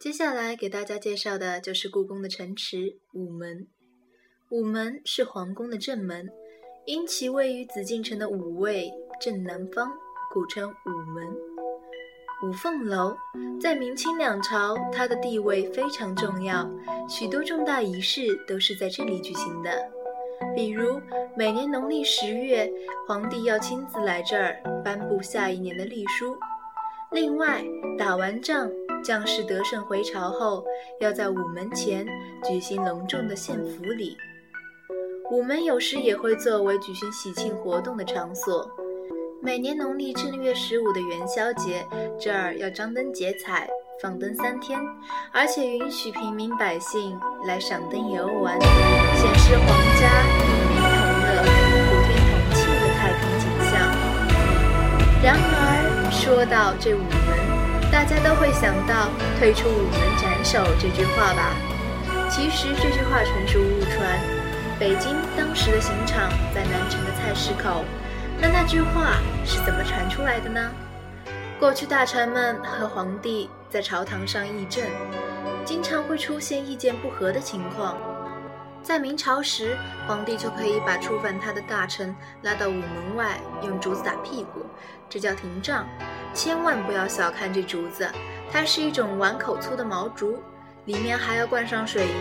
接下来给大家介绍的就是故宫的城池午门。午门是皇宫的正门，因其位于紫禁城的午位正南方，故称午门。五凤楼在明清两朝，它的地位非常重要，许多重大仪式都是在这里举行的。比如每年农历十月，皇帝要亲自来这儿颁布下一年的历书。另外，打完仗，将士得胜回朝后，要在午门前举行隆重的献俘礼。午门有时也会作为举行喜庆活动的场所。每年农历正月十五的元宵节，这儿要张灯结彩，放灯三天，而且允许平民百姓来赏灯游玩，显示皇家与民同乐、普天同庆的太平景象。然而，说到这午门，大家都会想到“退出午门斩首”这句话吧？其实这句话纯属误传。北京当时的刑场在南城的菜市口。那那句话是怎么传出来的呢？过去大臣们和皇帝在朝堂上议政，经常会出现意见不合的情况。在明朝时，皇帝就可以把触犯他的大臣拉到午门外，用竹子打屁股，这叫廷杖。千万不要小看这竹子，它是一种碗口粗的毛竹，里面还要灌上水银，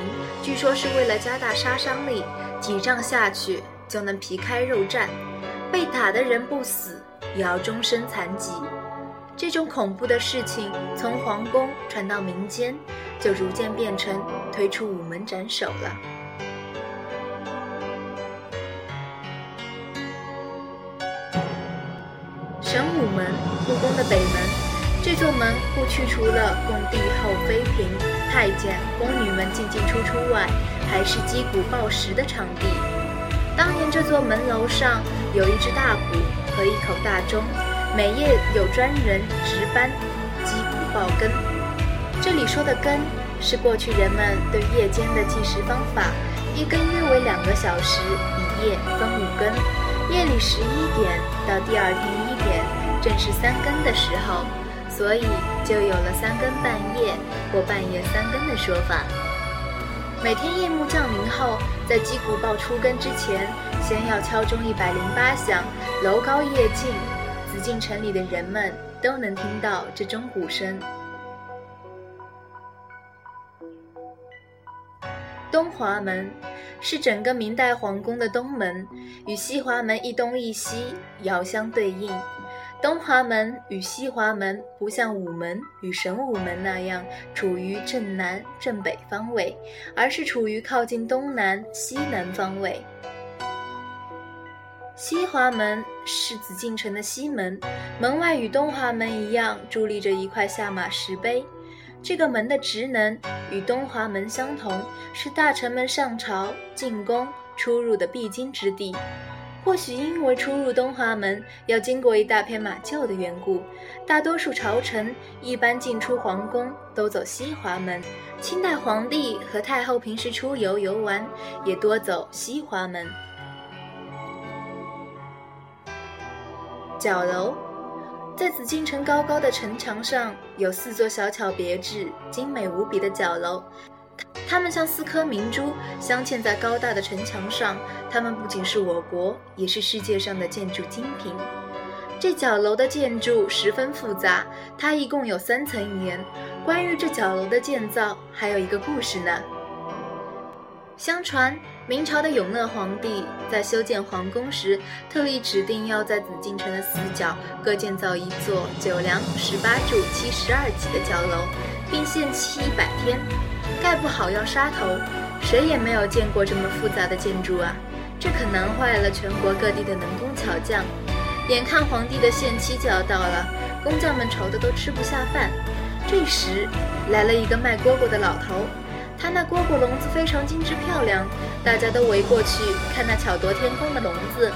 据说是为了加大杀伤力，几杖下去就能皮开肉绽。被打的人不死，也要终身残疾。这种恐怖的事情从皇宫传到民间，就逐渐变成推出午门斩首了。神武门，故宫的北门。这座门不去除了供帝后妃嫔、太监、宫女们进进出出外，还是击鼓报时的场地。当年这座门楼上。有一只大鼓和一口大钟，每夜有专人值班击鼓报更。这里说的更是过去人们对夜间的计时方法，一更约为两个小时，一夜分五更。夜里十一点到第二天点，正是三更的时候，所以就有了三更半夜或半夜三更的说法。每天夜幕降临后，在击鼓报出更之前，先要敲钟一百零八响，楼高夜静，紫禁城里的人们都能听到这钟鼓声。华门是整个明代皇宫的东门，与西华门一东一西遥相对应。东华门与西华门不像午门与神武门那样处于正南正北方位，而是处于靠近东南西南方位。西华门是紫禁城的西门，门外与东华门一样伫立着一块下马石碑。这个门的职能与东华门相同，是大臣们上朝进宫出入的必经之地。或许因为出入东华门要经过一大片马厩的缘故，大多数朝臣一般进出皇宫都走西华门。清代皇帝和太后平时出游游玩也多走西华门。角楼，在紫禁城高高的城墙上有四座小巧别致、精美无比的角楼。它们像四颗明珠，镶嵌在高大的城墙上。它们不仅是我国，也是世界上的建筑精品。这角楼的建筑十分复杂，它一共有三层檐。关于这角楼的建造，还有一个故事呢。相传，明朝的永乐皇帝在修建皇宫时，特意指定要在紫禁城的四角各建造一座九梁十八柱七十二级的角楼，并限期一百天。盖不好要杀头，谁也没有见过这么复杂的建筑啊！这可难坏了全国各地的能工巧匠。眼看皇帝的限期就要到了，工匠们愁得都吃不下饭。这时来了一个卖蝈蝈的老头，他那蝈蝈笼子非常精致漂亮，大家都围过去看那巧夺天工的笼子。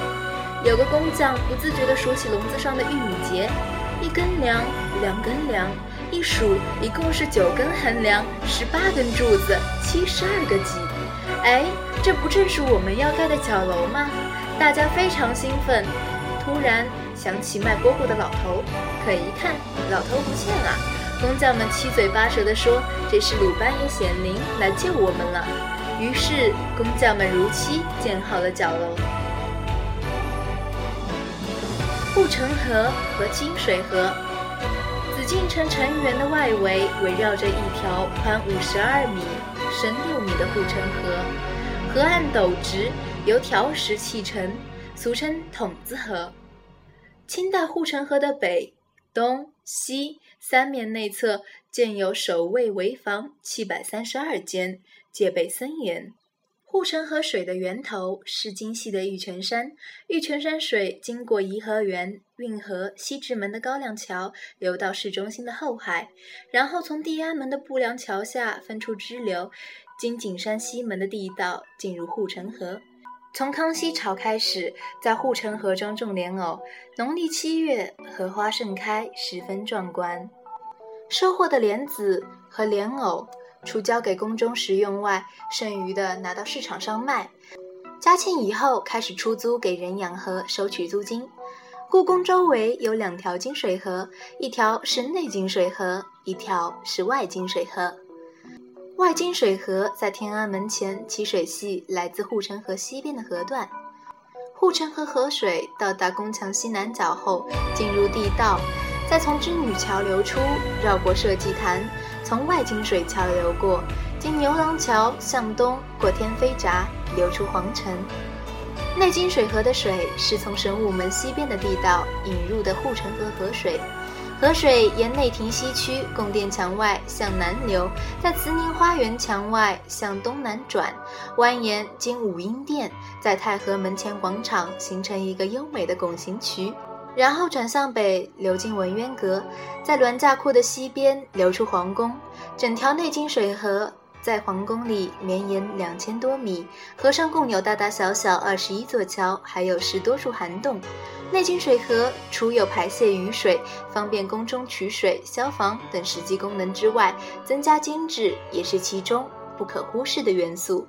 有个工匠不自觉地数起笼子上的玉米节，一根梁，两根梁。一数，一共是九根横梁，十八根柱子，七十二个脊。哎，这不正是我们要盖的角楼吗？大家非常兴奋。突然想起卖蝈蝈的老头，可一看，老头不见了。工匠们七嘴八舌地说：“这是鲁班爷显灵来救我们了。”于是工匠们如期建好了角楼。护城河和金水河，紫禁城城垣的外围围绕着一条宽五十二米、深六米的护城河，河岸陡直，由条石砌成，俗称筒子河。清代护城河的北、东、西三面内侧建有守卫围防七百三十二间，戒备森严。护城河水的源头是京西的玉泉山，玉泉山水经过颐和园、运河、西直门的高粱桥，流到市中心的后海，然后从地安门的步良桥下分出支流，经景山西门的地道进入护城河。从康熙朝开始，在护城河中种莲藕。农历七月，荷花盛开，十分壮观。收获的莲子和莲藕，除交给宫中食用外，剩余的拿到市场上卖。嘉庆以后，开始出租给人养河，收取租金。故宫周围有两条金水河，一条是内金水河，一条是外金水河。外金水河在天安门前，其水系来自护城河西边的河段。护城河河水到达宫墙西南角后，进入地道，再从织女桥流出，绕过社稷坛，从外金水桥流过，经牛郎桥向东，过天妃闸，流出皇城。内金水河的水是从神武门西边的地道引入的护城河河水。河水沿内廷西区供电墙外向南流，在慈宁花园墙外向东南转，蜿蜒经武英殿，在太和门前广场形成一个优美的拱形渠，然后转向北流经文渊阁，在銮驾库的西边流出皇宫。整条内金水河在皇宫里绵延两千多米，河上共有大大小小二十一座桥，还有十多处涵洞。内金水河除有排泄雨水、方便宫中取水、消防等实际功能之外，增加精致也是其中不可忽视的元素。